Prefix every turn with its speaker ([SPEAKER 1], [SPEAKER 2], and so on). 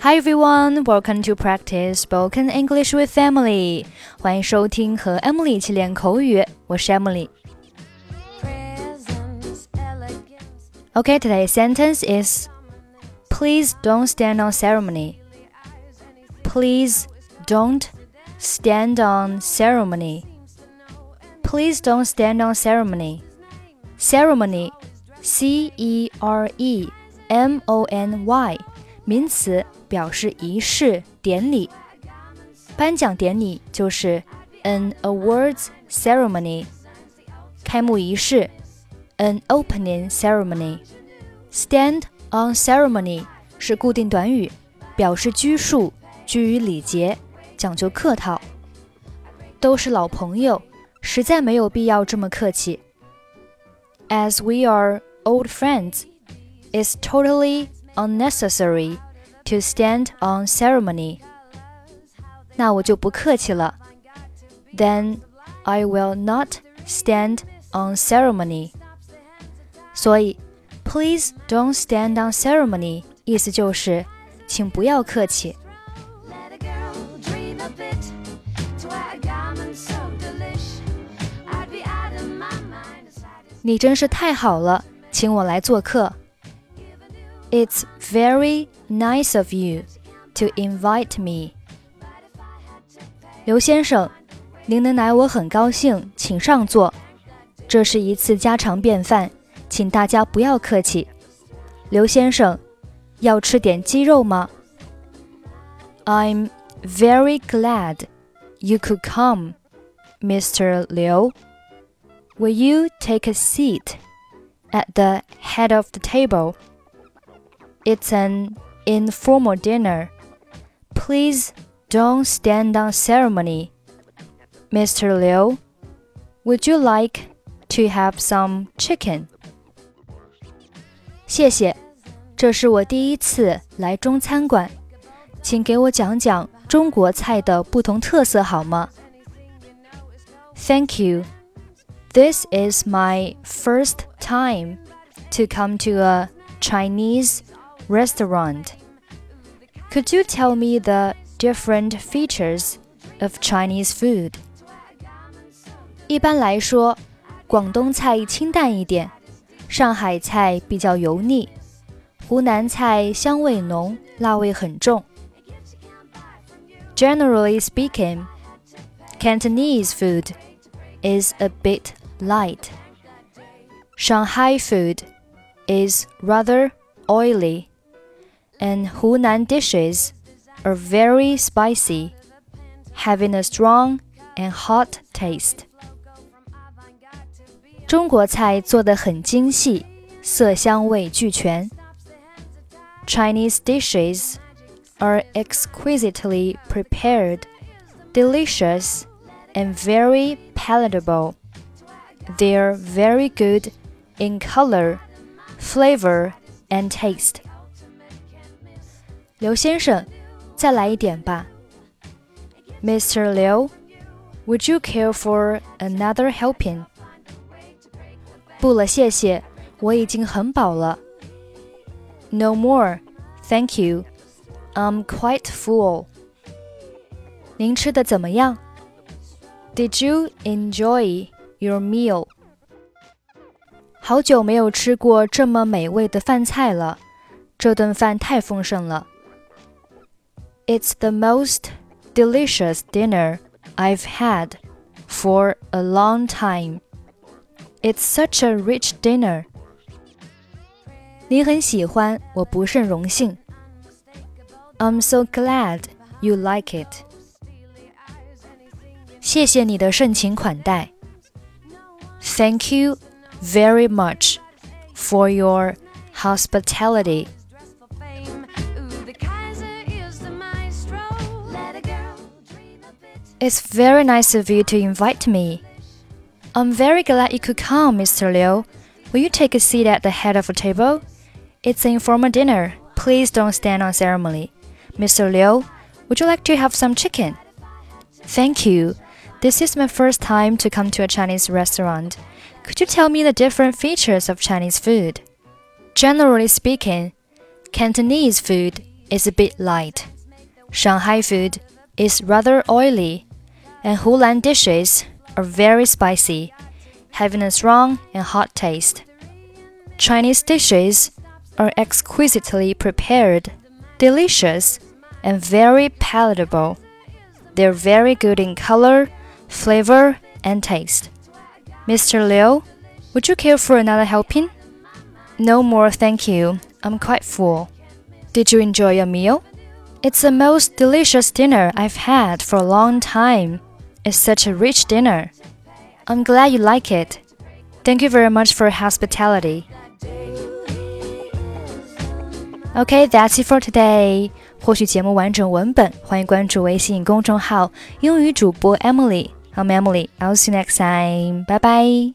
[SPEAKER 1] Hi everyone, welcome to practice spoken English with Emily. 欢迎收听和 Emily 一起练口语，我是 Emily。Okay, today's sentence is Please don't stand on ceremony. Please don't stand on ceremony. Please don't stand on ceremony. Ceremony, C E R E M O N Y， 名词。表示仪式、典礼。颁奖典礼就是 an awards ceremony。开幕仪式 an opening ceremony。stand on ceremony 是固定短语，表示拘束、居于礼节、讲究客套。都是老朋友，实在没有必要这么客气。As we are old friends, it's totally unnecessary to stand on ceremony. 那我就不客气了。Then I will not stand on ceremony. 所以，Please don't stand on ceremony，意思就是，请不要客气。你真是太好了，请我来做客。 It's very nice of you to invite me. 刘先生，您能来我很高兴，请上座。这是一次家常便饭，请大家不要客气。刘先生，要吃点鸡肉吗？I'm very glad you could come, Mr. Liu. Will you take a seat at the head of the table? It's an informal dinner. Please don't stand on ceremony. Mr. Liu, would you like to have some chicken? 谢谢，这是我第一次来中餐馆，请给我讲讲中国菜的不同特色好吗？Thank you. This is my first time to come to a Chinese restaurant. Could you tell me the different features of Chinese food? 一般来说，广东菜清淡一点，上海菜比较油腻，湖南菜香味浓，辣味很重。Generally speaking, Cantonese food is a bit light. Shanghai food is rather oily and Hunan dishes are very spicy, having a strong and hot taste. 中国菜做得很精细，色香味俱全。Chinese dishes are exquisitely prepared, delicious, and very palatable. They are very good in color, flavor, and taste. 刘先生，再来一点吧。Mr. Liu, would you care for another helping? 不了，谢谢，我已经很饱了。No more, thank you. I'm quite full. 您吃的怎么样？Did you enjoy your meal? 好久没有吃过这么美味的饭菜了，这顿饭太丰盛了。it's the most delicious dinner I've had for a long time. It's such a rich dinner. 你很喜欢，我不甚荣幸。I'm so glad you like it. 谢谢你的盛情款待。Thank you very much for your hospitality. It's very nice of you to invite me. I'm very glad you could come, Mr. Liu. Will you take a seat at the head of the table? It's an informal dinner. Please don't stand on ceremony. Mr. Liu, would you like to have some chicken? Thank you. This is my first time to come to a Chinese restaurant. Could you tell me the different features of Chinese food? Generally speaking, Cantonese food is a bit light. Shanghai food is rather oily, and Hunan dishes are very spicy, having a strong and hot taste. Chinese dishes are exquisitely prepared, delicious, and very palatable. They're very good in color, flavor, and taste. Mr. Liu, would you care for another helping? No more, thank you. I'm quite full. Did you enjoy your meal? It's the most delicious dinner I've had for a long time. It's such a rich dinner. I'm glad you like it. Thank you very much for your hospitality. Okay, that's it for today. 获取节目完整文本，欢迎关注微信公众号“英语主播 Emily”。I'm Emily. I'll see you next time. Bye bye.